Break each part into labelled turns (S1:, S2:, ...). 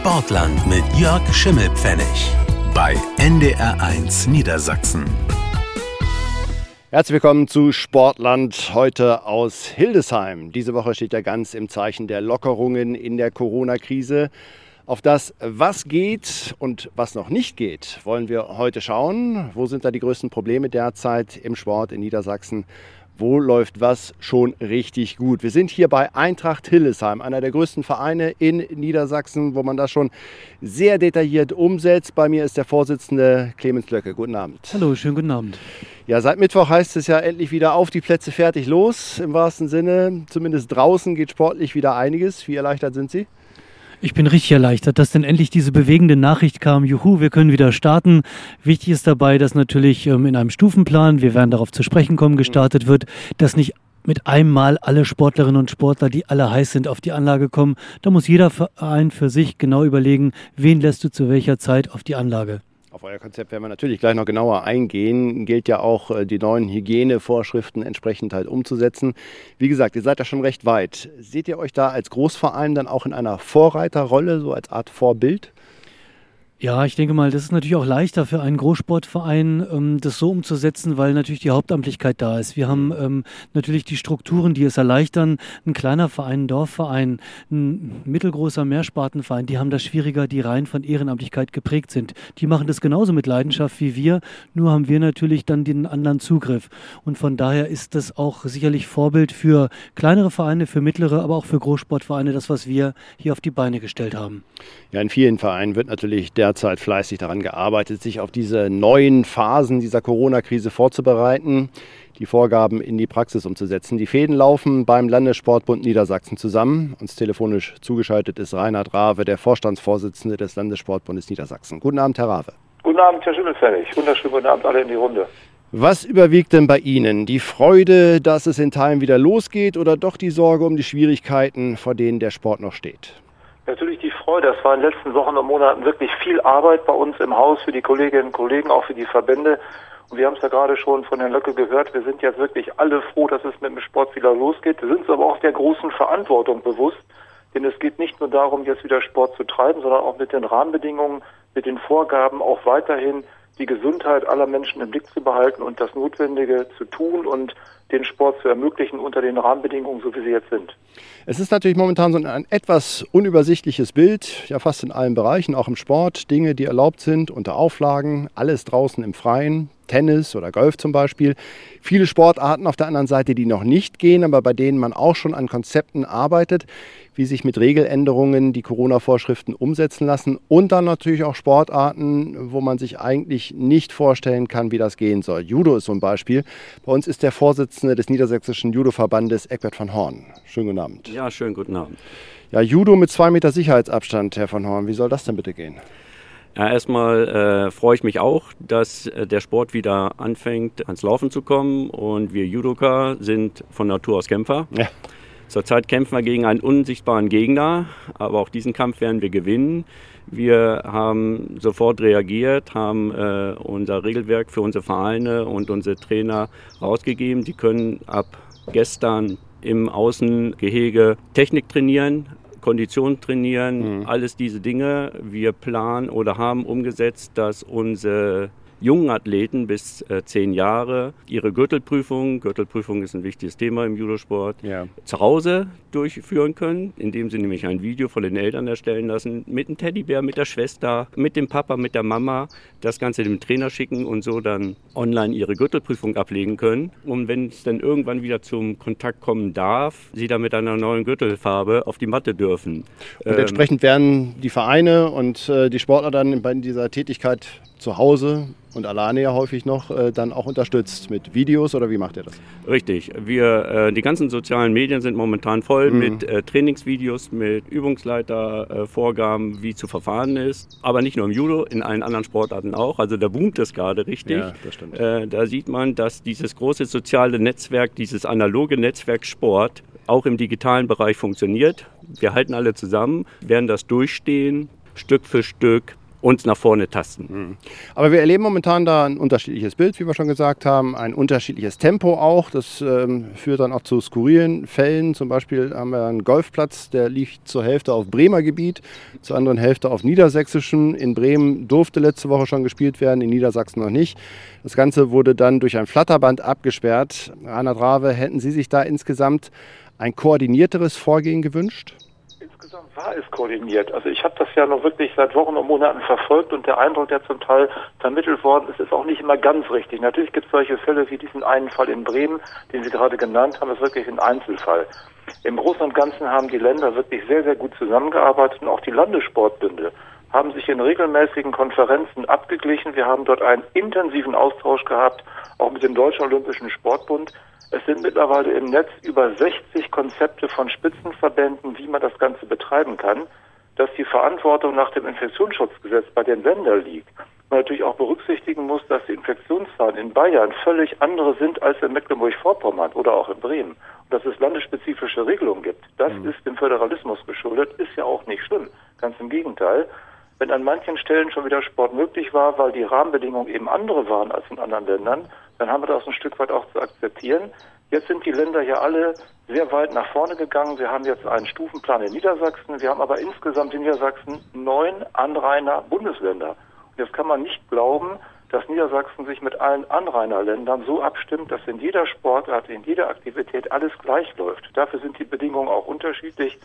S1: Sportland mit Jörg Schimmelpfennig bei NDR1 Niedersachsen.
S2: Herzlich willkommen zu Sportland heute aus Hildesheim. Diese Woche steht ja ganz im Zeichen der Lockerungen in der Corona-Krise. Auf das, was geht und was noch nicht geht, wollen wir heute schauen. Wo sind da die größten Probleme derzeit im Sport in Niedersachsen? Wo läuft was schon richtig gut? Wir sind hier bei Eintracht Hillesheim, einer der größten Vereine in Niedersachsen, wo man das schon sehr detailliert umsetzt. Bei mir ist der Vorsitzende Clemens Löcke. Guten Abend.
S3: Hallo, schönen guten Abend.
S2: Ja, seit Mittwoch heißt es ja endlich wieder auf die Plätze fertig los, im wahrsten Sinne. Zumindest draußen geht sportlich wieder einiges. Wie erleichtert sind Sie?
S3: Ich bin richtig erleichtert, dass denn endlich diese bewegende Nachricht kam. Juhu, wir können wieder starten. Wichtig ist dabei, dass natürlich ähm, in einem Stufenplan, wir werden darauf zu sprechen kommen, gestartet wird, dass nicht mit einmal alle Sportlerinnen und Sportler, die alle heiß sind, auf die Anlage kommen. Da muss jeder Verein für sich genau überlegen, wen lässt du zu welcher Zeit auf die Anlage.
S2: Auf euer Konzept werden wir natürlich gleich noch genauer eingehen. Gilt ja auch, äh, die neuen Hygienevorschriften entsprechend halt umzusetzen. Wie gesagt, ihr seid da schon recht weit. Seht ihr euch da als Großverein dann auch in einer Vorreiterrolle, so als Art Vorbild?
S3: Ja, ich denke mal, das ist natürlich auch leichter für einen Großsportverein, ähm, das so umzusetzen, weil natürlich die Hauptamtlichkeit da ist. Wir haben ähm, natürlich die Strukturen, die es erleichtern. Ein kleiner Verein, ein Dorfverein, ein mittelgroßer Mehrspartenverein, die haben das schwieriger, die rein von Ehrenamtlichkeit geprägt sind. Die machen das genauso mit Leidenschaft wie wir, nur haben wir natürlich dann den anderen Zugriff. Und von daher ist das auch sicherlich Vorbild für kleinere Vereine, für mittlere, aber auch für Großsportvereine, das, was wir hier auf die Beine gestellt haben.
S2: Ja, in vielen Vereinen wird natürlich der derzeit fleißig daran gearbeitet, sich auf diese neuen Phasen dieser Corona-Krise vorzubereiten, die Vorgaben in die Praxis umzusetzen. Die Fäden laufen beim Landessportbund Niedersachsen zusammen. Uns telefonisch zugeschaltet ist Reinhard Rave, der Vorstandsvorsitzende des Landessportbundes Niedersachsen. Guten Abend, Herr Rave.
S4: Guten Abend, Herr Schimmelfällig. Wunderschönen guten Abend alle in die Runde.
S2: Was überwiegt denn bei Ihnen? Die Freude, dass es in Teilen wieder losgeht oder doch die Sorge um die Schwierigkeiten, vor denen der Sport noch steht?
S4: Natürlich die Freude. Das war in den letzten Wochen und Monaten wirklich viel Arbeit bei uns im Haus für die Kolleginnen und Kollegen, auch für die Verbände. Und wir haben es ja gerade schon von Herrn Löcke gehört. Wir sind jetzt wirklich alle froh, dass es mit dem Sport wieder losgeht. Wir sind uns aber auch der großen Verantwortung bewusst. Denn es geht nicht nur darum, jetzt wieder Sport zu treiben, sondern auch mit den Rahmenbedingungen, mit den Vorgaben auch weiterhin die Gesundheit aller Menschen im Blick zu behalten und das Notwendige zu tun und den Sport zu ermöglichen unter den Rahmenbedingungen, so wie sie jetzt sind.
S2: Es ist natürlich momentan so ein etwas unübersichtliches Bild, ja fast in allen Bereichen, auch im Sport. Dinge, die erlaubt sind, unter Auflagen, alles draußen im Freien, Tennis oder Golf zum Beispiel. Viele Sportarten auf der anderen Seite, die noch nicht gehen, aber bei denen man auch schon an Konzepten arbeitet, wie sich mit Regeländerungen die Corona-Vorschriften umsetzen lassen. Und dann natürlich auch Sportarten, wo man sich eigentlich nicht vorstellen kann, wie das gehen soll. Judo ist so ein Beispiel. Bei uns ist der Vorsitzende des Niedersächsischen Judo-Verbandes, Eckbert von Horn. Schönen guten Abend.
S5: Ja, schönen guten Abend.
S2: Ja, Judo mit zwei Meter Sicherheitsabstand, Herr von Horn. Wie soll das denn bitte gehen?
S5: Ja, erstmal äh, freue ich mich auch, dass äh, der Sport wieder anfängt, ans Laufen zu kommen. Und wir Judoka sind von Natur aus Kämpfer. Ja. Zurzeit kämpfen wir gegen einen unsichtbaren Gegner, aber auch diesen Kampf werden wir gewinnen. Wir haben sofort reagiert, haben äh, unser Regelwerk für unsere Vereine und unsere Trainer rausgegeben. Die können ab gestern im Außengehege Technik trainieren, Kondition trainieren, mhm. alles diese Dinge. Wir planen oder haben umgesetzt, dass unsere jungen Athleten bis äh, zehn Jahre ihre Gürtelprüfung, Gürtelprüfung ist ein wichtiges Thema im Judosport, ja. zu Hause durchführen können, indem sie nämlich ein Video von den Eltern erstellen lassen, mit dem Teddybär, mit der Schwester, mit dem Papa, mit der Mama, das Ganze dem Trainer schicken und so dann online ihre Gürtelprüfung ablegen können. Und wenn es dann irgendwann wieder zum Kontakt kommen darf, sie dann mit einer neuen Gürtelfarbe auf die Matte dürfen.
S2: Und entsprechend werden die Vereine und äh, die Sportler dann bei dieser Tätigkeit zu Hause und alleine ja häufig noch äh, dann auch unterstützt mit Videos oder wie macht ihr das?
S5: Richtig. Wir, äh, die ganzen sozialen Medien sind momentan voll mhm. mit äh, Trainingsvideos, mit Übungsleitervorgaben, äh, wie zu verfahren ist. Aber nicht nur im Judo, in allen anderen Sportarten auch. Also da boomt es gerade richtig. Ja, das stimmt. Äh, da sieht man, dass dieses große soziale Netzwerk, dieses analoge Netzwerk Sport auch im digitalen Bereich funktioniert. Wir halten alle zusammen, werden das durchstehen, Stück für Stück uns nach vorne tasten.
S2: Mhm. Aber wir erleben momentan da ein unterschiedliches Bild, wie wir schon gesagt haben, ein unterschiedliches Tempo auch. Das ähm, führt dann auch zu skurrilen Fällen. Zum Beispiel haben wir einen Golfplatz, der liegt zur Hälfte auf Bremer Gebiet, zur anderen Hälfte auf Niedersächsischem. In Bremen durfte letzte Woche schon gespielt werden, in Niedersachsen noch nicht. Das Ganze wurde dann durch ein Flatterband abgesperrt. Rainer Drave, hätten Sie sich da insgesamt ein koordinierteres Vorgehen gewünscht?
S4: Insgesamt war es koordiniert. Also ich habe das ja noch wirklich seit Wochen und Monaten verfolgt und der Eindruck, der zum Teil vermittelt worden ist, ist auch nicht immer ganz richtig. Natürlich gibt es solche Fälle wie diesen einen Fall in Bremen, den Sie gerade genannt haben, ist wirklich ein Einzelfall. Im Großen und Ganzen haben die Länder wirklich sehr, sehr gut zusammengearbeitet und auch die Landessportbünde haben sich in regelmäßigen Konferenzen abgeglichen. Wir haben dort einen intensiven Austausch gehabt, auch mit dem Deutschen Olympischen Sportbund. Es sind mittlerweile im Netz über 60 Konzepte von Spitzenverbänden, wie man das Ganze betreiben kann, dass die Verantwortung nach dem Infektionsschutzgesetz bei den Ländern liegt. Man natürlich auch berücksichtigen muss, dass die Infektionszahlen in Bayern völlig andere sind als in Mecklenburg-Vorpommern oder auch in Bremen. Und dass es landesspezifische Regelungen gibt, das mhm. ist dem Föderalismus geschuldet, ist ja auch nicht schlimm. Ganz im Gegenteil. Wenn an manchen Stellen schon wieder Sport möglich war, weil die Rahmenbedingungen eben andere waren als in anderen Ländern, dann haben wir das ein Stück weit auch zu akzeptieren. Jetzt sind die Länder ja alle sehr weit nach vorne gegangen. Wir haben jetzt einen Stufenplan in Niedersachsen. Wir haben aber insgesamt in Niedersachsen neun Anrainer Bundesländer. Und jetzt kann man nicht glauben, dass Niedersachsen sich mit allen Anrainerländern so abstimmt, dass in jeder Sportart, in jeder Aktivität alles gleich läuft. Dafür sind die Bedingungen auch unterschiedlich.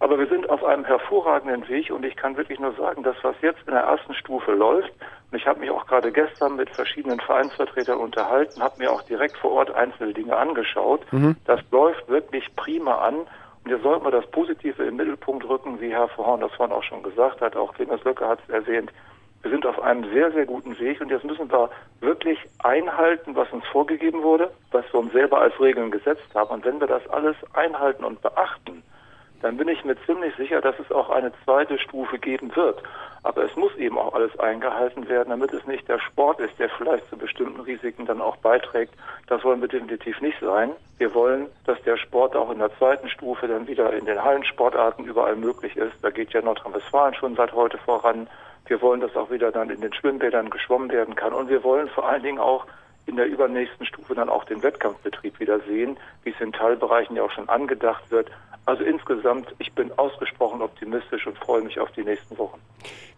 S4: Aber wir sind auf einem hervorragenden Weg und ich kann wirklich nur sagen, dass was jetzt in der ersten Stufe läuft, und ich habe mich auch gerade gestern mit verschiedenen Vereinsvertretern unterhalten, habe mir auch direkt vor Ort einzelne Dinge angeschaut, mhm. das läuft wirklich prima an. Und hier sollten wir das Positive im Mittelpunkt rücken, wie Herr Verhorn das vorhin auch schon gesagt hat, auch Clemens Löcke hat es erwähnt. Wir sind auf einem sehr, sehr guten Weg und jetzt müssen wir wirklich einhalten, was uns vorgegeben wurde, was wir uns selber als Regeln gesetzt haben. Und wenn wir das alles einhalten und beachten, dann bin ich mir ziemlich sicher, dass es auch eine zweite Stufe geben wird. Aber es muss eben auch alles eingehalten werden, damit es nicht der Sport ist, der vielleicht zu bestimmten Risiken dann auch beiträgt. Das wollen wir definitiv nicht sein. Wir wollen, dass der Sport auch in der zweiten Stufe dann wieder in den Hallensportarten überall möglich ist. Da geht ja Nordrhein-Westfalen schon seit heute voran. Wir wollen, dass auch wieder dann in den Schwimmbädern geschwommen werden kann. Und wir wollen vor allen Dingen auch in der übernächsten Stufe dann auch den Wettkampfbetrieb wieder sehen, wie es in Teilbereichen ja auch schon angedacht wird. Also insgesamt, ich bin ausgesprochen optimistisch und freue mich auf die nächsten Wochen.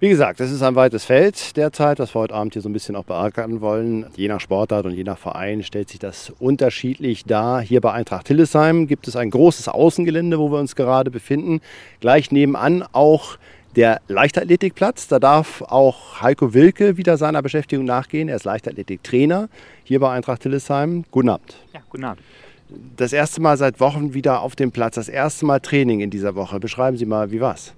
S2: Wie gesagt, es ist ein weites Feld derzeit, das wir heute Abend hier so ein bisschen auch beackern wollen. Je nach Sportart und je nach Verein stellt sich das unterschiedlich dar. Hier bei Eintracht Hillesheim gibt es ein großes Außengelände, wo wir uns gerade befinden. Gleich nebenan auch der Leichtathletikplatz. Da darf auch Heiko Wilke wieder seiner Beschäftigung nachgehen. Er ist Leichtathletiktrainer hier bei Eintracht Hillesheim. Guten Abend.
S6: Ja, guten Abend
S2: das erste Mal seit Wochen wieder auf dem Platz, das erste Mal Training in dieser Woche. Beschreiben Sie mal, wie war's?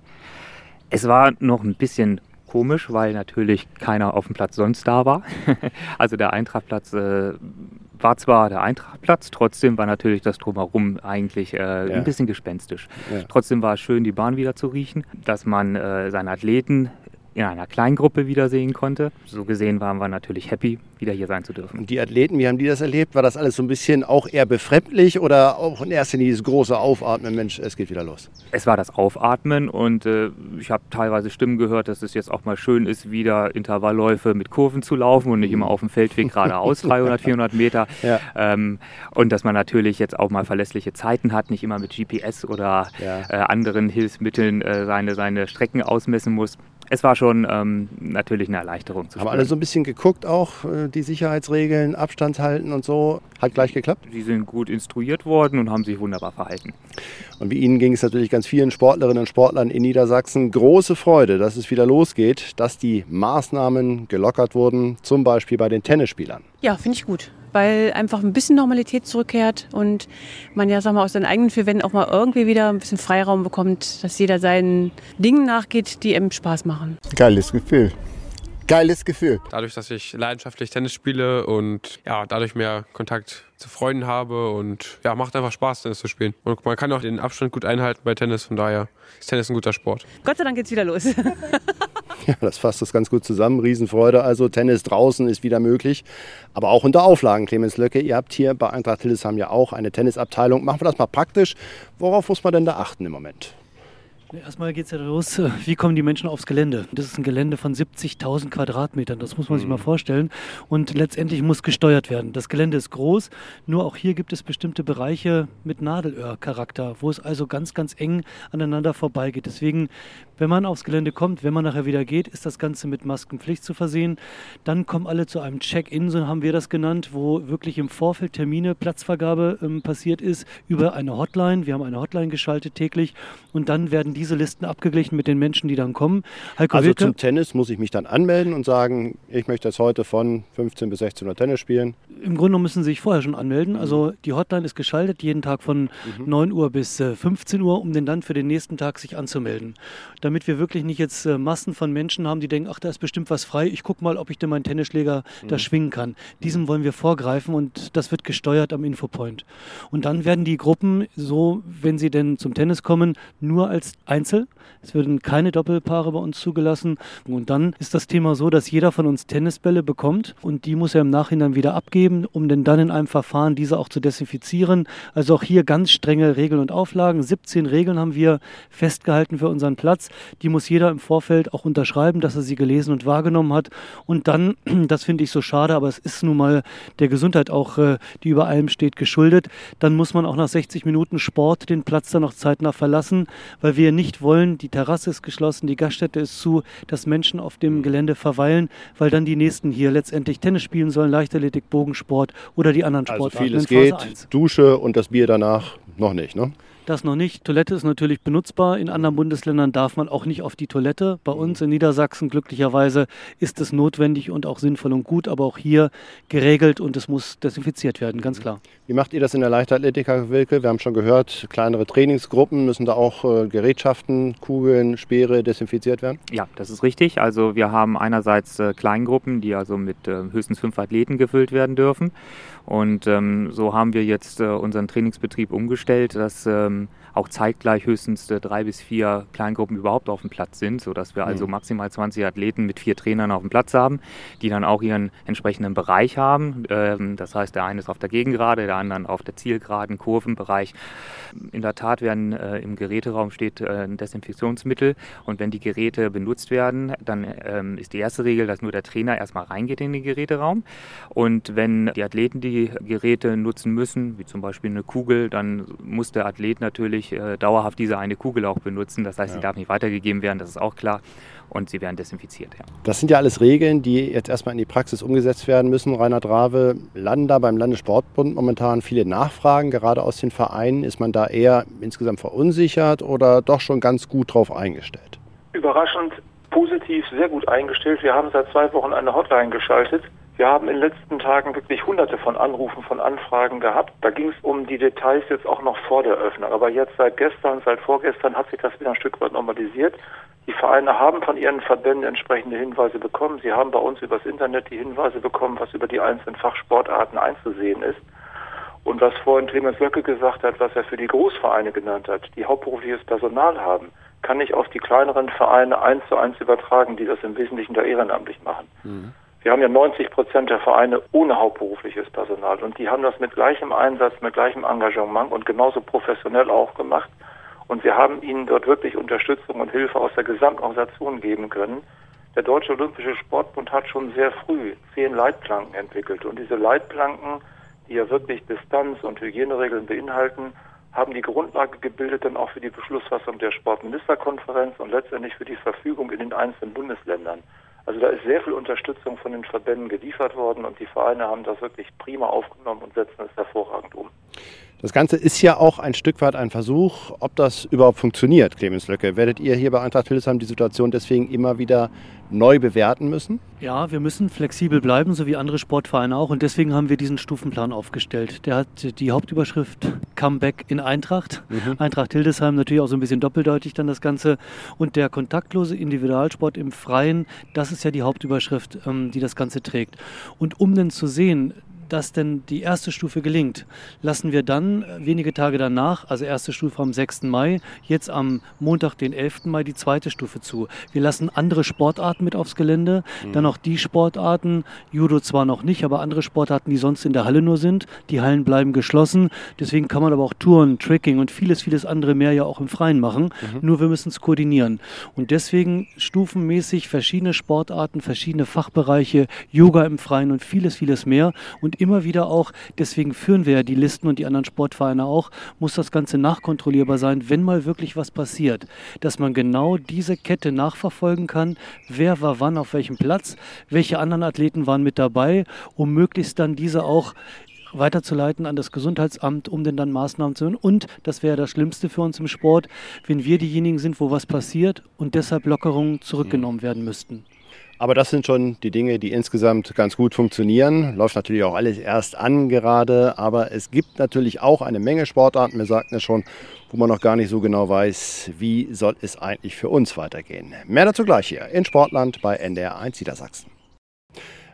S6: Es war noch ein bisschen komisch, weil natürlich keiner auf dem Platz sonst da war. also der Eintrachtplatz äh, war zwar der Eintrachtplatz, trotzdem war natürlich das Drumherum eigentlich äh, ja. ein bisschen gespenstisch. Ja. Trotzdem war es schön, die Bahn wieder zu riechen, dass man äh, seine Athleten in einer kleinen Gruppe wiedersehen konnte. So gesehen waren wir natürlich happy, wieder hier sein zu dürfen.
S2: Und die Athleten, wie haben die das erlebt? War das alles so ein bisschen auch eher befremdlich oder auch in erster Linie dieses große Aufatmen, Mensch, es geht wieder los?
S6: Es war das Aufatmen und äh, ich habe teilweise Stimmen gehört, dass es jetzt auch mal schön ist, wieder Intervallläufe mit Kurven zu laufen und nicht immer auf dem Feldweg geradeaus 300, 400 Meter. Ja. Ähm, und dass man natürlich jetzt auch mal verlässliche Zeiten hat, nicht immer mit GPS oder ja. äh, anderen Hilfsmitteln äh, seine, seine Strecken ausmessen muss es war schon ähm, natürlich eine Erleichterung
S2: zu Haben alle so ein bisschen geguckt auch, äh, die Sicherheitsregeln, Abstand halten und so. Hat gleich geklappt?
S6: Die sind gut instruiert worden und haben sich wunderbar verhalten.
S2: Und wie Ihnen ging es natürlich ganz vielen Sportlerinnen und Sportlern in Niedersachsen. Große Freude, dass es wieder losgeht, dass die Maßnahmen gelockert wurden, zum Beispiel bei den Tennisspielern.
S7: Ja, finde ich gut weil einfach ein bisschen Normalität zurückkehrt und man ja, sag mal, aus seinen eigenen vier Wänden auch mal irgendwie wieder ein bisschen Freiraum bekommt, dass jeder seinen Dingen nachgeht, die ihm Spaß machen.
S8: Geiles Gefühl geiles Gefühl.
S9: Dadurch, dass ich leidenschaftlich Tennis spiele und ja, dadurch mehr Kontakt zu Freunden habe und ja, macht einfach Spaß, Tennis zu spielen. Und man kann auch den Abstand gut einhalten bei Tennis, von daher ist Tennis ein guter Sport.
S7: Gott sei Dank geht's wieder los.
S2: ja, das fasst das ganz gut zusammen. Riesenfreude. Also Tennis draußen ist wieder möglich, aber auch unter Auflagen. Clemens Löcke, ihr habt hier bei Eintracht Hildesheim ja auch eine Tennisabteilung. Machen wir das mal praktisch. Worauf muss man denn da achten im Moment?
S3: Erstmal geht es ja los, wie kommen die Menschen aufs Gelände? Das ist ein Gelände von 70.000 Quadratmetern, das muss man sich mal mhm. vorstellen. Und letztendlich muss gesteuert werden. Das Gelände ist groß, nur auch hier gibt es bestimmte Bereiche mit Nadelöhr-Charakter, wo es also ganz, ganz eng aneinander vorbeigeht. Deswegen, wenn man aufs Gelände kommt, wenn man nachher wieder geht, ist das Ganze mit Maskenpflicht zu versehen. Dann kommen alle zu einem Check-in, so haben wir das genannt, wo wirklich im Vorfeld Termine, Platzvergabe ähm, passiert ist über eine Hotline. Wir haben eine Hotline geschaltet täglich und dann werden die diese Listen abgeglichen mit den Menschen, die dann kommen.
S2: Heiko also Wilke, zum Tennis muss ich mich dann anmelden und sagen, ich möchte jetzt heute von 15 bis 16 Uhr Tennis spielen.
S3: Im Grunde müssen Sie sich vorher schon anmelden. Also die Hotline ist geschaltet, jeden Tag von mhm. 9 Uhr bis 15 äh, Uhr, um den dann für den nächsten Tag sich anzumelden. Damit wir wirklich nicht jetzt äh, Massen von Menschen haben, die denken, ach, da ist bestimmt was frei, ich gucke mal, ob ich denn meinen Tennisschläger mhm. da schwingen kann. Diesem wollen wir vorgreifen und das wird gesteuert am Infopoint. Und dann werden die Gruppen so, wenn sie denn zum Tennis kommen, nur als Einzel. Es werden keine Doppelpaare bei uns zugelassen. Und dann ist das Thema so, dass jeder von uns Tennisbälle bekommt und die muss er im Nachhinein wieder abgeben, um denn dann in einem Verfahren diese auch zu desinfizieren. Also auch hier ganz strenge Regeln und Auflagen. 17 Regeln haben wir festgehalten für unseren Platz. Die muss jeder im Vorfeld auch unterschreiben, dass er sie gelesen und wahrgenommen hat. Und dann, das finde ich so schade, aber es ist nun mal der Gesundheit auch, äh, die über allem steht, geschuldet. Dann muss man auch nach 60 Minuten Sport den Platz dann noch zeitnah verlassen, weil wir nicht wollen, die Terrasse ist geschlossen, die Gaststätte ist zu, dass Menschen auf dem Gelände verweilen, weil dann die nächsten hier letztendlich Tennis spielen sollen, Leichtathletik, Bogensport oder die anderen Sportarten.
S2: Also vieles geht, Dusche und das Bier danach noch nicht, ne?
S3: Das noch nicht. Toilette ist natürlich benutzbar. In anderen Bundesländern darf man auch nicht auf die Toilette. Bei uns in Niedersachsen glücklicherweise ist es notwendig und auch sinnvoll und gut, aber auch hier geregelt und es muss desinfiziert werden, ganz klar.
S2: Wie macht ihr das in der Leichtathletik, Herr Wilke? Wir haben schon gehört, kleinere Trainingsgruppen müssen da auch äh, Gerätschaften, Kugeln, Speere desinfiziert werden?
S6: Ja, das ist richtig. Also wir haben einerseits äh, Kleingruppen, die also mit äh, höchstens fünf Athleten gefüllt werden dürfen. Und ähm, so haben wir jetzt äh, unseren Trainingsbetrieb umgestellt, dass ähm, auch zeitgleich höchstens äh, drei bis vier Kleingruppen überhaupt auf dem Platz sind, sodass wir also mhm. maximal 20 Athleten mit vier Trainern auf dem Platz haben, die dann auch ihren entsprechenden Bereich haben. Ähm, das heißt, der eine ist auf der Gegengrade, der andere auf der Zielgeraden, Kurvenbereich. In der Tat werden äh, im Geräteraum steht äh, ein Desinfektionsmittel und wenn die Geräte benutzt werden, dann ähm, ist die erste Regel, dass nur der Trainer erstmal reingeht in den Geräteraum und wenn die Athleten die Geräte nutzen müssen, wie zum Beispiel eine Kugel, dann muss der Athlet natürlich natürlich äh, dauerhaft diese eine Kugel auch benutzen. Das heißt, ja. sie darf nicht weitergegeben werden, das ist auch klar. Und sie werden desinfiziert. Ja.
S2: Das sind ja alles Regeln, die jetzt erstmal in die Praxis umgesetzt werden müssen. Rainer Drave, landen da beim Landessportbund momentan viele Nachfragen, gerade aus den Vereinen. Ist man da eher insgesamt verunsichert oder doch schon ganz gut drauf eingestellt?
S4: Überraschend positiv, sehr gut eingestellt. Wir haben seit zwei Wochen eine Hotline geschaltet wir haben in den letzten Tagen wirklich hunderte von Anrufen, von Anfragen gehabt. Da ging es um die Details jetzt auch noch vor der Öffnung. Aber jetzt seit gestern, seit vorgestern hat sich das wieder ein Stück weit normalisiert. Die Vereine haben von ihren Verbänden entsprechende Hinweise bekommen. Sie haben bei uns übers Internet die Hinweise bekommen, was über die einzelnen Fachsportarten einzusehen ist. Und was vorhin Clemens Löcke gesagt hat, was er für die Großvereine genannt hat, die hauptberufliches Personal haben, kann ich auf die kleineren Vereine eins zu eins übertragen, die das im Wesentlichen da ehrenamtlich machen. Mhm. Wir haben ja 90 Prozent der Vereine ohne hauptberufliches Personal und die haben das mit gleichem Einsatz, mit gleichem Engagement und genauso professionell auch gemacht. Und wir haben ihnen dort wirklich Unterstützung und Hilfe aus der Gesamtorganisation geben können. Der Deutsche Olympische Sportbund hat schon sehr früh zehn Leitplanken entwickelt und diese Leitplanken, die ja wirklich Distanz- und Hygieneregeln beinhalten, haben die Grundlage gebildet dann auch für die Beschlussfassung der Sportministerkonferenz und letztendlich für die Verfügung in den einzelnen Bundesländern. Also da ist sehr viel Unterstützung von den Verbänden geliefert worden und die Vereine haben das wirklich prima aufgenommen und setzen es hervorragend um.
S2: Das Ganze ist ja auch ein Stück weit ein Versuch, ob das überhaupt funktioniert, Clemens Löcke. Werdet ihr hier bei Eintracht Hildesheim die Situation deswegen immer wieder neu bewerten müssen?
S3: Ja, wir müssen flexibel bleiben, so wie andere Sportvereine auch. Und deswegen haben wir diesen Stufenplan aufgestellt. Der hat die Hauptüberschrift Comeback in Eintracht. Mhm. Eintracht Hildesheim natürlich auch so ein bisschen doppeldeutig dann das Ganze. Und der kontaktlose Individualsport im Freien, das ist ja die Hauptüberschrift, ähm, die das Ganze trägt. Und um denn zu sehen, dass denn die erste Stufe gelingt, lassen wir dann äh, wenige Tage danach, also erste Stufe am 6. Mai, jetzt am Montag, den 11. Mai, die zweite Stufe zu. Wir lassen andere Sportarten mit aufs Gelände, mhm. dann auch die Sportarten, Judo zwar noch nicht, aber andere Sportarten, die sonst in der Halle nur sind. Die Hallen bleiben geschlossen, deswegen kann man aber auch Touren, Tricking und vieles, vieles andere mehr ja auch im Freien machen. Mhm. Nur wir müssen es koordinieren. Und deswegen stufenmäßig verschiedene Sportarten, verschiedene Fachbereiche, Yoga im Freien und vieles, vieles mehr. Und immer wieder auch, deswegen führen wir ja die Listen und die anderen Sportvereine auch, muss das Ganze nachkontrollierbar sein, wenn mal wirklich was passiert. Dass man genau diese Kette nachverfolgen kann, wer war wann auf welchem Platz, welche anderen Athleten waren mit dabei, um möglichst dann diese auch weiterzuleiten an das Gesundheitsamt, um denn dann Maßnahmen zu nehmen. Und das wäre das Schlimmste für uns im Sport, wenn wir diejenigen sind, wo was passiert und deshalb Lockerungen zurückgenommen werden müssten.
S2: Aber das sind schon die Dinge, die insgesamt ganz gut funktionieren. Läuft natürlich auch alles erst an gerade, aber es gibt natürlich auch eine Menge Sportarten, wir sagten es schon, wo man noch gar nicht so genau weiß, wie soll es eigentlich für uns weitergehen. Mehr dazu gleich hier in Sportland bei NDR 1 Niedersachsen.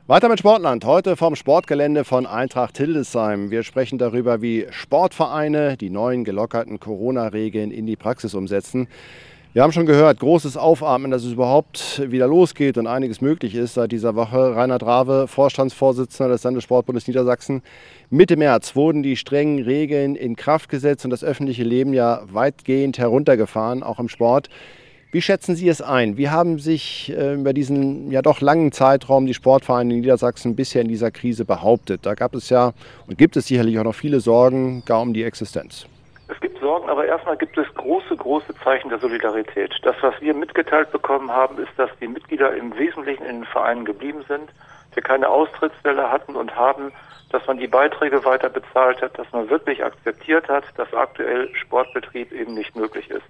S2: Weiter mit Sportland. Heute vom Sportgelände von Eintracht Hildesheim. Wir sprechen darüber, wie Sportvereine die neuen gelockerten Corona-Regeln in die Praxis umsetzen. Wir haben schon gehört, großes Aufatmen, dass es überhaupt wieder losgeht und einiges möglich ist seit dieser Woche. Rainer Drave, Vorstandsvorsitzender des Landessportbundes Niedersachsen. Mitte März wurden die strengen Regeln in Kraft gesetzt und das öffentliche Leben ja weitgehend heruntergefahren, auch im Sport. Wie schätzen Sie es ein? Wie haben sich äh, über diesen ja doch langen Zeitraum die Sportvereine in Niedersachsen bisher in dieser Krise behauptet? Da gab es ja und gibt es sicherlich auch noch viele Sorgen gar um die Existenz.
S4: Es gibt Sorgen, aber erstmal gibt es große, große Zeichen der Solidarität. Das, was wir mitgeteilt bekommen haben, ist, dass die Mitglieder im Wesentlichen in den Vereinen geblieben sind, wir keine Austrittswelle hatten und haben, dass man die Beiträge weiter bezahlt hat, dass man wirklich akzeptiert hat, dass aktuell Sportbetrieb eben nicht möglich ist.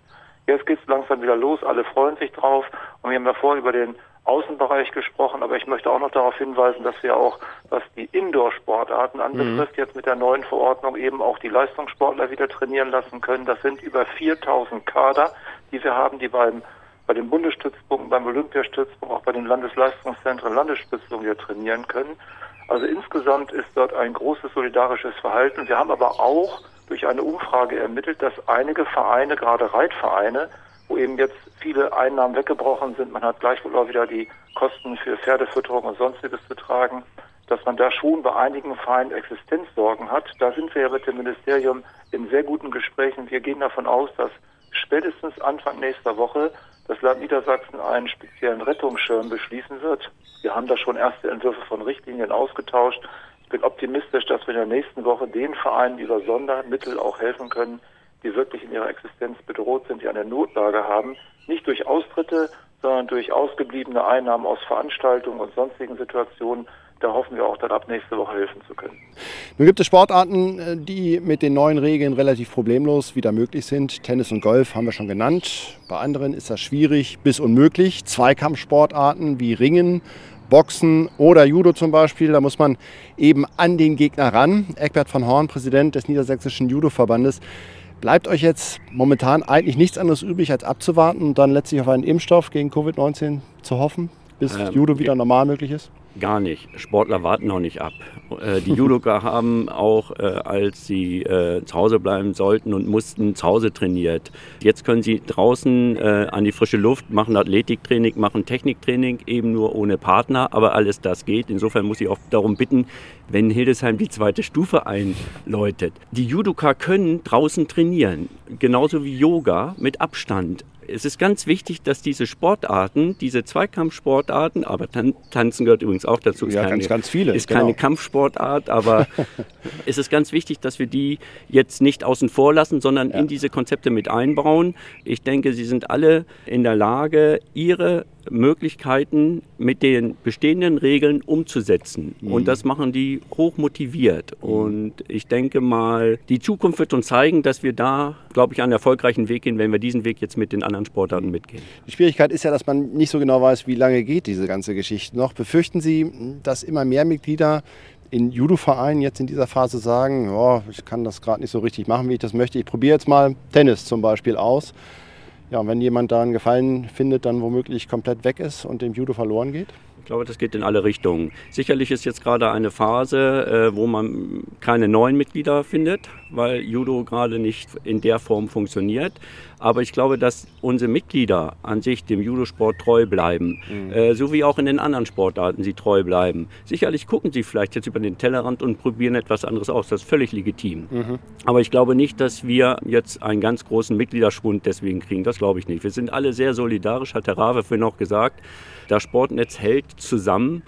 S4: Jetzt geht es langsam wieder los, alle freuen sich drauf. Und wir haben ja vorhin über den Außenbereich gesprochen, aber ich möchte auch noch darauf hinweisen, dass wir auch, was die Indoor-Sportarten anbetrifft, mhm. jetzt mit der neuen Verordnung eben auch die Leistungssportler wieder trainieren lassen können. Das sind über 4000 Kader, die wir haben, die beim bei den Bundesstützpunkten, beim Olympiastützpunkt, auch bei den Landesleistungszentren, Landesstützpunkten hier trainieren können. Also insgesamt ist dort ein großes solidarisches Verhalten. Wir haben aber auch durch eine Umfrage ermittelt, dass einige Vereine, gerade Reitvereine, wo eben jetzt viele Einnahmen weggebrochen sind, man hat gleichwohl auch wieder die Kosten für Pferdefütterung und sonstiges zu tragen, dass man da schon bei einigen Vereinen Existenzsorgen hat. Da sind wir ja mit dem Ministerium in sehr guten Gesprächen. Wir gehen davon aus, dass spätestens Anfang nächster Woche das Land Niedersachsen einen speziellen Rettungsschirm beschließen wird. Wir haben da schon erste Entwürfe von Richtlinien ausgetauscht bin optimistisch, dass wir in der nächsten Woche den Vereinen über Sondermittel auch helfen können, die wirklich in ihrer Existenz bedroht sind, die eine Notlage haben, nicht durch Austritte, sondern durch ausgebliebene Einnahmen aus Veranstaltungen und sonstigen Situationen. Da hoffen wir auch dann ab nächste Woche helfen zu können.
S2: Nun gibt es Sportarten, äh, die mit den neuen Regeln relativ problemlos wieder möglich sind. Tennis und Golf haben wir schon genannt. Bei anderen ist das schwierig bis unmöglich. Zweikampfsportarten wie Ringen Boxen oder Judo zum Beispiel. Da muss man eben an den Gegner ran. Eckbert von Horn, Präsident des Niedersächsischen Judo-Verbandes. Bleibt euch jetzt momentan eigentlich nichts anderes übrig, als abzuwarten und dann letztlich auf einen Impfstoff gegen Covid-19 zu hoffen, bis ähm, Judo wieder normal möglich ist?
S5: Gar nicht. Sportler warten noch nicht ab. Äh, die Judoka haben auch, äh, als sie äh, zu Hause bleiben sollten und mussten, zu Hause trainiert. Jetzt können sie draußen an die frische Luft, machen Athletiktraining, machen Techniktraining, eben nur ohne Partner, aber alles das geht. Insofern muss ich auch darum bitten, wenn Hildesheim die zweite Stufe einläutet. Die Judoka können draußen trainieren, genauso wie Yoga mit Abstand es ist ganz wichtig, dass diese Sportarten, diese Zweikampfsportarten, aber Tan Tanzen gehört übrigens auch dazu,
S2: ist, ja, keine, ganz, ganz viele,
S5: ist genau. keine Kampfsportart, aber es ist ganz wichtig, dass wir die jetzt nicht außen vor lassen, sondern ja. in diese Konzepte mit einbauen. Ich denke, sie sind alle in der Lage, ihre Möglichkeiten mit den bestehenden Regeln umzusetzen. Mhm. Und das machen die hoch motiviert. Mhm. Und ich denke mal, die Zukunft wird uns zeigen, dass wir da, glaube ich, einen erfolgreichen Weg gehen, wenn wir diesen Weg jetzt mit den anderen Sportarten mhm. mitgehen.
S2: Die Schwierigkeit ist ja, dass man nicht so genau weiß, wie lange geht diese ganze Geschichte noch. Befürchten Sie, dass immer mehr Mitglieder in Judo-Vereinen jetzt in dieser Phase sagen, oh, ich kann das gerade nicht so richtig machen, wie ich das möchte. Ich probiere jetzt mal Tennis zum Beispiel aus. Ja, wenn jemand da einen Gefallen findet, dann womöglich komplett weg ist und dem Judo verloren geht?
S5: Glaube, das geht in alle Richtungen. Sicherlich ist jetzt gerade eine Phase, äh, wo man keine neuen Mitglieder findet, weil Judo gerade nicht in der Form funktioniert. Aber ich glaube, dass unsere Mitglieder an sich dem Judosport treu bleiben, mhm. äh, so wie auch in den anderen Sportarten sie treu bleiben. Sicherlich gucken sie vielleicht jetzt über den Tellerrand und probieren etwas anderes aus. Das ist völlig legitim. Mhm. Aber ich glaube nicht, dass wir jetzt einen ganz großen Mitgliederschwund deswegen kriegen. Das glaube ich nicht. Wir sind alle sehr solidarisch, hat Herr Rave vorhin noch gesagt. Das Sportnetz hält zusammen.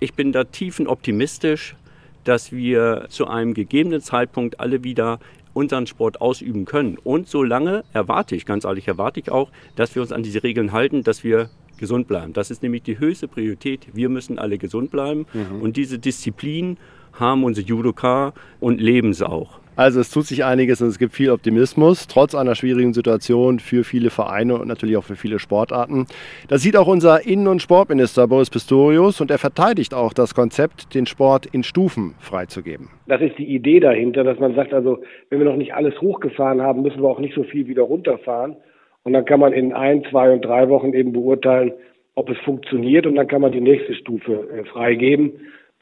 S5: Ich bin da tiefenoptimistisch, dass wir zu einem gegebenen Zeitpunkt alle wieder unseren Sport ausüben können. Und solange erwarte ich, ganz ehrlich, erwarte ich auch, dass wir uns an diese Regeln halten, dass wir gesund bleiben. Das ist nämlich die höchste Priorität. Wir müssen alle gesund bleiben. Mhm. Und diese Disziplin haben unsere Judoka und leben sie auch.
S2: Also es tut sich einiges und es gibt viel Optimismus, trotz einer schwierigen Situation für viele Vereine und natürlich auch für viele Sportarten. Das sieht auch unser Innen- und Sportminister Boris Pistorius und er verteidigt auch das Konzept, den Sport in Stufen freizugeben.
S10: Das ist die Idee dahinter, dass man sagt, also wenn wir noch nicht alles hochgefahren haben, müssen wir auch nicht so viel wieder runterfahren. Und dann kann man in ein, zwei und drei Wochen eben beurteilen, ob es funktioniert und dann kann man die nächste Stufe äh, freigeben.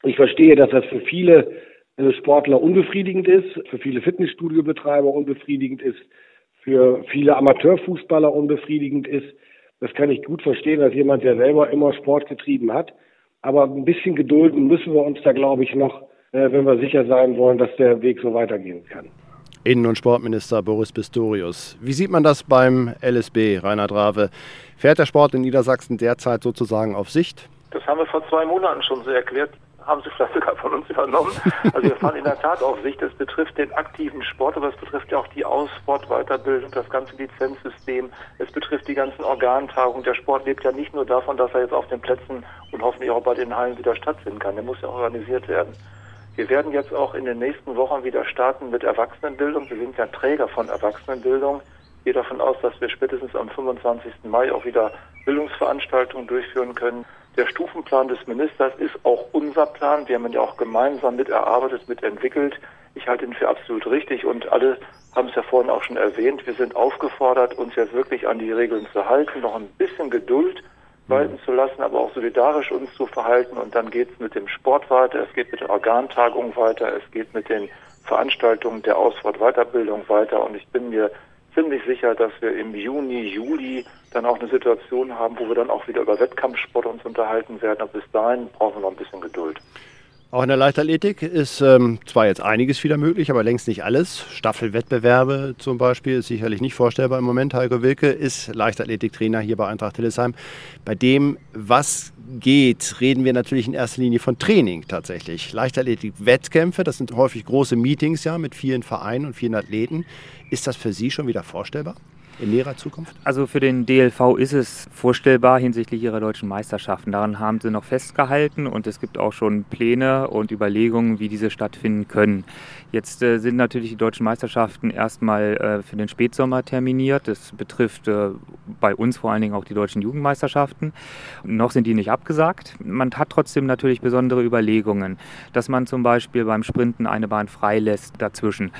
S10: Ich verstehe, dass das für viele Sportler unbefriedigend ist, für viele Fitnessstudiobetreiber unbefriedigend ist, für viele Amateurfußballer unbefriedigend ist. Das kann ich gut verstehen als jemand, der selber immer Sport getrieben hat. Aber ein bisschen gedulden müssen wir uns da, glaube ich, noch, äh, wenn wir sicher sein wollen, dass der Weg so weitergehen kann.
S2: Innen- und Sportminister Boris Pistorius. Wie sieht man das beim LSB, Rainer Drave? Fährt der Sport in Niedersachsen derzeit sozusagen auf Sicht?
S4: Das haben wir vor zwei Monaten schon so erklärt haben sie vielleicht sogar von uns übernommen. Also wir fahren in der Tat auf Sicht. Es betrifft den aktiven Sport, aber es betrifft ja auch die Aussport, Weiterbildung, das ganze Lizenzsystem. Es betrifft die ganzen Organtagungen. Der Sport lebt ja nicht nur davon, dass er jetzt auf den Plätzen und hoffentlich auch bei den Hallen wieder stattfinden kann. Der muss ja organisiert werden. Wir werden jetzt auch in den nächsten Wochen wieder starten mit Erwachsenenbildung. Wir sind ja Träger von Erwachsenenbildung. Ich gehe davon aus, dass wir spätestens am 25. Mai auch wieder Bildungsveranstaltungen durchführen können. Der Stufenplan des Ministers ist auch unser Plan. Wir haben ihn ja auch gemeinsam mit erarbeitet, mitentwickelt. Ich halte ihn für absolut richtig und alle haben es ja vorhin auch schon erwähnt. Wir sind aufgefordert, uns jetzt wirklich an die Regeln zu halten, noch ein bisschen Geduld walten zu lassen, aber auch solidarisch uns zu verhalten. Und dann geht es mit dem Sport weiter, es geht mit der Organtagung weiter, es geht mit den Veranstaltungen der Ausfahrt-Weiterbildung weiter. Und ich bin mir ziemlich sicher, dass wir im Juni, Juli dann auch eine Situation haben, wo wir dann auch wieder über Wettkampfsport uns unterhalten werden. Aber bis dahin brauchen wir noch ein bisschen Geduld.
S2: Auch in der Leichtathletik ist ähm, zwar jetzt einiges wieder möglich, aber längst nicht alles. Staffelwettbewerbe zum Beispiel ist sicherlich nicht vorstellbar im Moment. Heiko Wilke ist Leichtathletiktrainer hier bei Eintracht Hildesheim. Bei dem, was geht, reden wir natürlich in erster Linie von Training tatsächlich. Leichtathletik-Wettkämpfe, das sind häufig große Meetings ja mit vielen Vereinen und vielen Athleten. Ist das für Sie schon wieder vorstellbar? in näherer Zukunft?
S6: Also für den DLV ist es vorstellbar hinsichtlich ihrer deutschen Meisterschaften. Daran haben sie noch festgehalten und es gibt auch schon Pläne und Überlegungen, wie diese stattfinden können. Jetzt äh, sind natürlich die deutschen Meisterschaften erstmal äh, für den Spätsommer terminiert. Das betrifft äh, bei uns vor allen Dingen auch die deutschen Jugendmeisterschaften. Noch sind die nicht abgesagt. Man hat trotzdem natürlich besondere Überlegungen, dass man zum Beispiel beim Sprinten eine Bahn freilässt dazwischen.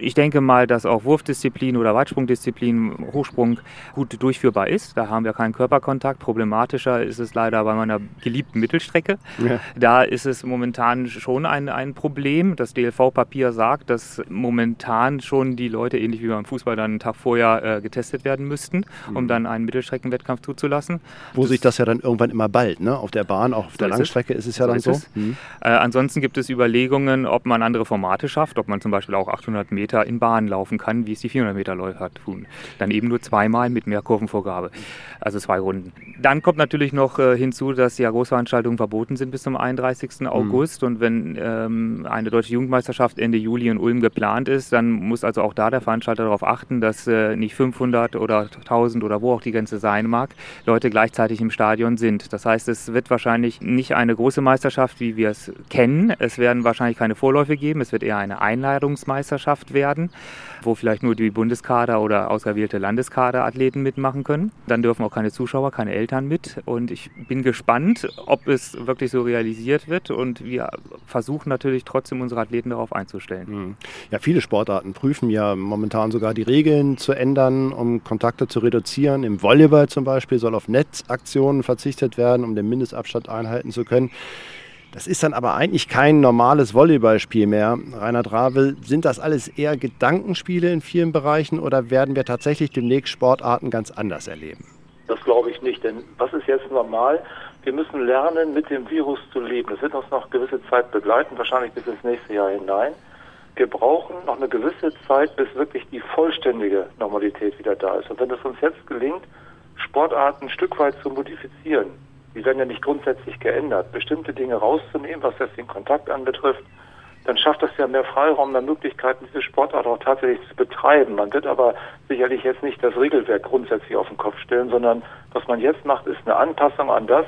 S6: Ich denke mal, dass auch Wurfdisziplin oder Weitsprungdisziplin, Hochsprung gut durchführbar ist. Da haben wir keinen Körperkontakt. Problematischer ist es leider bei meiner geliebten Mittelstrecke. Ja. Da ist es momentan schon ein, ein Problem. Das DLV-Papier sagt, dass momentan schon die Leute, ähnlich wie beim Fußball, dann einen Tag vorher äh, getestet werden müssten, um mhm. dann einen Mittelstreckenwettkampf zuzulassen.
S2: Wo das sich das ja dann irgendwann immer bald, ne? Auf der Bahn, auch auf so der Langstrecke ist es, ist es ja dann so.
S6: Mhm. Äh, ansonsten gibt es Überlegungen, ob man andere Formate schafft, ob man zum Beispiel auch 800 Meter Meter in Bahn laufen kann, wie es die 400 Meter Läufer tun. Dann eben nur zweimal mit mehr Kurvenvorgabe, also zwei Runden. Dann kommt natürlich noch äh, hinzu, dass ja Großveranstaltungen verboten sind bis zum 31. Mhm. August. Und wenn ähm, eine deutsche Jugendmeisterschaft Ende Juli in Ulm geplant ist, dann muss also auch da der Veranstalter darauf achten, dass äh, nicht 500 oder 1000 oder wo auch die Grenze sein mag, Leute gleichzeitig im Stadion sind. Das heißt, es wird wahrscheinlich nicht eine große Meisterschaft, wie wir es kennen. Es werden wahrscheinlich keine Vorläufe geben. Es wird eher eine Einladungsmeisterschaft werden werden, wo vielleicht nur die Bundeskader oder auserwählte Landeskaderathleten mitmachen können. Dann dürfen auch keine Zuschauer, keine Eltern mit. Und ich bin gespannt, ob es wirklich so realisiert wird. Und wir versuchen natürlich trotzdem unsere Athleten darauf einzustellen.
S2: Hm. Ja, viele Sportarten prüfen ja momentan sogar die Regeln zu ändern, um Kontakte zu reduzieren. Im Volleyball zum Beispiel soll auf Netzaktionen verzichtet werden, um den Mindestabstand einhalten zu können. Das ist dann aber eigentlich kein normales Volleyballspiel mehr. Rainer Dravel, sind das alles eher Gedankenspiele in vielen Bereichen oder werden wir tatsächlich demnächst Sportarten ganz anders erleben?
S4: Das glaube ich nicht, denn was ist jetzt normal? Wir müssen lernen, mit dem Virus zu leben. Das wird uns noch gewisse Zeit begleiten, wahrscheinlich bis ins nächste Jahr hinein. Wir brauchen noch eine gewisse Zeit, bis wirklich die vollständige Normalität wieder da ist. Und wenn es uns jetzt gelingt, Sportarten ein Stück weit zu modifizieren, die werden ja nicht grundsätzlich geändert, bestimmte Dinge rauszunehmen, was jetzt den Kontakt anbetrifft, dann schafft das ja mehr Freiraum, mehr Möglichkeiten, diese Sportart auch tatsächlich zu betreiben. Man wird aber sicherlich jetzt nicht das Regelwerk grundsätzlich auf den Kopf stellen, sondern was man jetzt macht, ist eine Anpassung an das,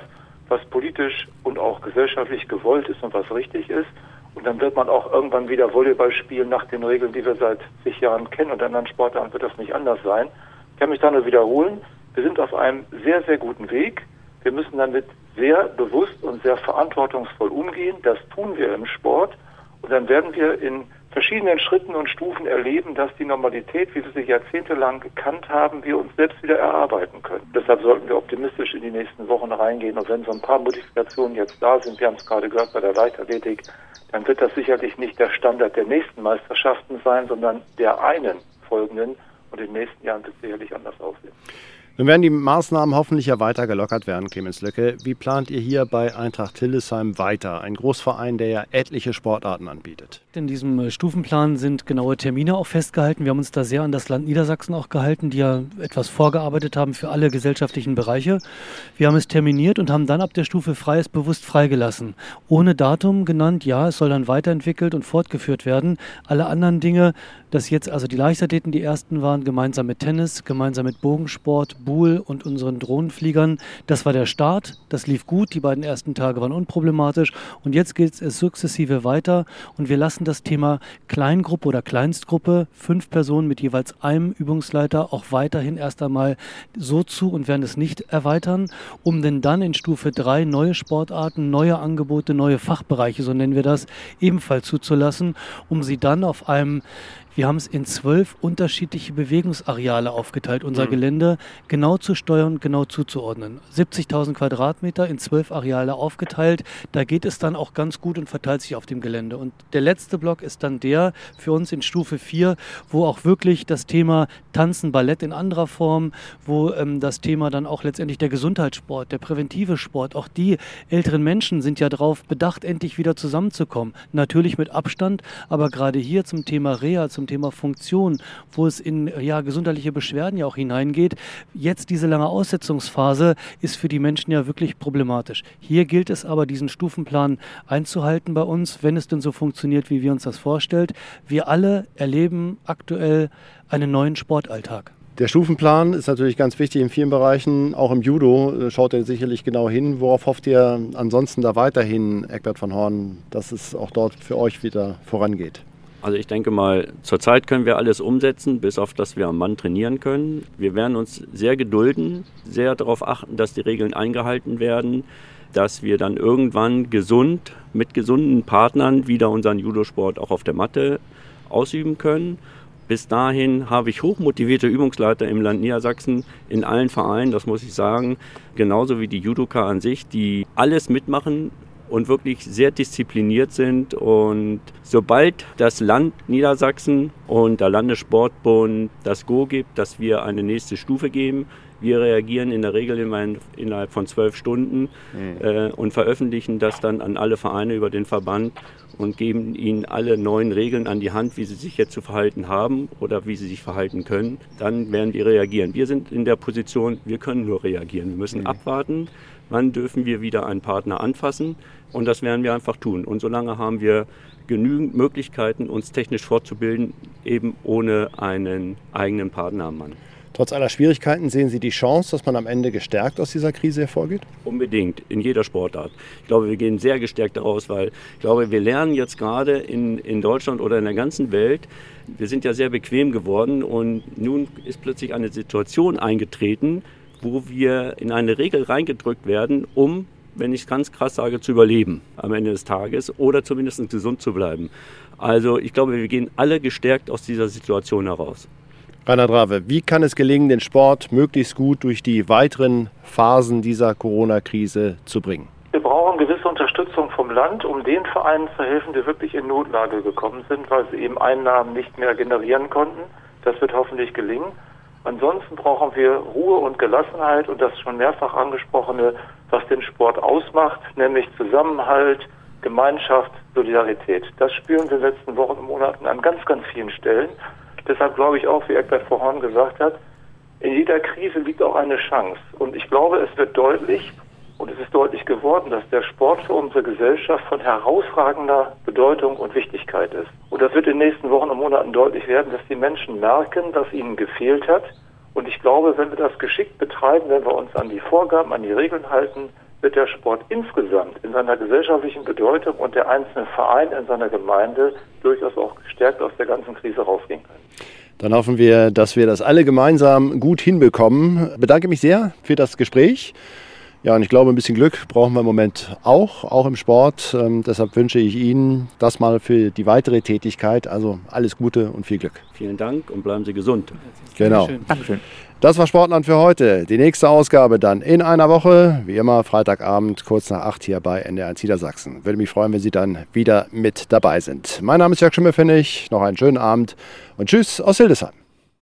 S4: was politisch und auch gesellschaftlich gewollt ist und was richtig ist. Und dann wird man auch irgendwann wieder Volleyball spielen nach den Regeln, die wir seit zig Jahren kennen. Und in anderen Sportarten wird das nicht anders sein. Ich kann mich da nur wiederholen. Wir sind auf einem sehr, sehr guten Weg. Wir müssen damit sehr bewusst und sehr verantwortungsvoll umgehen. Das tun wir im Sport. Und dann werden wir in verschiedenen Schritten und Stufen erleben, dass die Normalität, wie wir sie jahrzehntelang gekannt haben, wir uns selbst wieder erarbeiten können. Deshalb sollten wir optimistisch in die nächsten Wochen reingehen. Und wenn so ein paar Modifikationen jetzt da sind, wir haben es gerade gehört bei der Leichtathletik, dann wird das sicherlich nicht der Standard der nächsten Meisterschaften sein, sondern der einen folgenden. Und in den nächsten Jahren wird es sicherlich anders aussehen.
S2: Nun werden die Maßnahmen hoffentlich ja weiter gelockert werden, Clemens Löcke. Wie plant ihr hier bei Eintracht Hildesheim weiter? Ein Großverein, der ja etliche Sportarten anbietet.
S3: In diesem äh, Stufenplan sind genaue Termine auch festgehalten. Wir haben uns da sehr an das Land Niedersachsen auch gehalten, die ja etwas vorgearbeitet haben für alle gesellschaftlichen Bereiche. Wir haben es terminiert und haben dann ab der Stufe frei es bewusst freigelassen. Ohne Datum genannt, ja, es soll dann weiterentwickelt und fortgeführt werden. Alle anderen Dinge, dass jetzt also die Leichtathleten die ersten waren, gemeinsam mit Tennis, gemeinsam mit Bogensport, Buhl und unseren Drohnenfliegern. Das war der Start, das lief gut, die beiden ersten Tage waren unproblematisch. Und jetzt geht es sukzessive weiter. Und wir lassen das Thema Kleingruppe oder Kleinstgruppe, fünf Personen mit jeweils einem Übungsleiter, auch weiterhin erst einmal so zu und werden es nicht erweitern, um denn dann in Stufe 3 neue Sportarten, neue Angebote, neue Fachbereiche, so nennen wir das, ebenfalls zuzulassen, um sie dann auf einem wir haben es in zwölf unterschiedliche Bewegungsareale aufgeteilt, unser mhm. Gelände genau zu steuern und genau zuzuordnen. 70.000 Quadratmeter in zwölf Areale aufgeteilt. Da geht es dann auch ganz gut und verteilt sich auf dem Gelände. Und der letzte Block ist dann der für uns in Stufe 4, wo auch wirklich das Thema Tanzen, Ballett in anderer Form, wo ähm, das Thema dann auch letztendlich der Gesundheitssport, der präventive Sport, auch die älteren Menschen sind ja darauf bedacht, endlich wieder zusammenzukommen. Natürlich mit Abstand, aber gerade hier zum Thema Reha, zum zum Thema Funktion, wo es in ja, gesundheitliche Beschwerden ja auch hineingeht. Jetzt diese lange Aussetzungsphase ist für die Menschen ja wirklich problematisch. Hier gilt es aber, diesen Stufenplan einzuhalten bei uns, wenn es denn so funktioniert, wie wir uns das vorstellen. Wir alle erleben aktuell einen neuen Sportalltag.
S2: Der Stufenplan ist natürlich ganz wichtig in vielen Bereichen. Auch im Judo äh, schaut er sicherlich genau hin. Worauf hofft ihr ansonsten da weiterhin, Eckbert von Horn, dass es auch dort für euch wieder vorangeht?
S5: Also ich denke mal, zurzeit können wir alles umsetzen, bis auf dass wir am Mann trainieren können. Wir werden uns sehr gedulden, sehr darauf achten, dass die Regeln eingehalten werden, dass wir dann irgendwann gesund mit gesunden Partnern wieder unseren Judosport auch auf der Matte ausüben können. Bis dahin habe ich hochmotivierte Übungsleiter im Land Niedersachsen in allen Vereinen, das muss ich sagen, genauso wie die Judoka an sich, die alles mitmachen, und wirklich sehr diszipliniert sind. Und sobald das Land Niedersachsen und der Landessportbund das Go gibt, dass wir eine nächste Stufe geben, wir reagieren in der Regel innerhalb von zwölf Stunden mhm. äh, und veröffentlichen das dann an alle Vereine über den Verband und geben ihnen alle neuen Regeln an die Hand, wie sie sich jetzt zu verhalten haben oder wie sie sich verhalten können. Dann werden wir reagieren. Wir sind in der Position, wir können nur reagieren. Wir müssen mhm. abwarten, wann dürfen wir wieder einen Partner anfassen. Und das werden wir einfach tun. Und solange haben wir genügend Möglichkeiten, uns technisch fortzubilden, eben ohne einen eigenen Partner am Mann.
S2: Trotz aller Schwierigkeiten sehen Sie die Chance, dass man am Ende gestärkt aus dieser Krise hervorgeht?
S5: Unbedingt, in jeder Sportart. Ich glaube, wir gehen sehr gestärkt daraus, weil ich glaube, wir lernen jetzt gerade in, in Deutschland oder in der ganzen Welt, wir sind ja sehr bequem geworden und nun ist plötzlich eine Situation eingetreten, wo wir in eine Regel reingedrückt werden, um wenn ich es ganz krass sage, zu überleben am Ende des Tages oder zumindest gesund zu bleiben. Also ich glaube, wir gehen alle gestärkt aus dieser Situation heraus.
S2: Rainer Drave, wie kann es gelingen, den Sport möglichst gut durch die weiteren Phasen dieser Corona-Krise zu bringen?
S4: Wir brauchen gewisse Unterstützung vom Land, um den Vereinen zu helfen, die wirklich in Notlage gekommen sind, weil sie eben Einnahmen nicht mehr generieren konnten. Das wird hoffentlich gelingen. Ansonsten brauchen wir Ruhe und Gelassenheit und das schon mehrfach angesprochene, was den Sport ausmacht, nämlich Zusammenhalt, Gemeinschaft, Solidarität. Das spüren wir in den letzten Wochen und Monaten an ganz, ganz vielen Stellen. Deshalb glaube ich auch, wie Eckbert vorhin gesagt hat, in jeder Krise liegt auch eine Chance. Und ich glaube, es wird deutlich, und es ist deutlich geworden, dass der Sport für unsere Gesellschaft von herausragender Bedeutung und Wichtigkeit ist. Und das wird in den nächsten Wochen und Monaten deutlich werden, dass die Menschen merken, dass ihnen gefehlt hat. Und ich glaube, wenn wir das geschickt betreiben, wenn wir uns an die Vorgaben, an die Regeln halten, wird der Sport insgesamt in seiner gesellschaftlichen Bedeutung und der einzelne Verein in seiner Gemeinde durchaus auch gestärkt aus der ganzen Krise rausgehen können.
S2: Dann hoffen wir, dass wir das alle gemeinsam gut hinbekommen. Ich bedanke mich sehr für das Gespräch. Ja, und ich glaube, ein bisschen Glück brauchen wir im Moment auch, auch im Sport. Ähm, deshalb wünsche ich Ihnen das mal für die weitere Tätigkeit. Also alles Gute und viel Glück.
S5: Vielen Dank und bleiben Sie gesund.
S2: Genau.
S6: Dankeschön. Dankeschön.
S2: Das war Sportland für heute. Die nächste Ausgabe dann in einer Woche. Wie immer, Freitagabend, kurz nach acht hier bei NDR1 Niedersachsen. Würde mich freuen, wenn Sie dann wieder mit dabei sind. Mein Name ist Jörg Schimmelfinnig. Noch einen schönen Abend und Tschüss aus Hildesheim.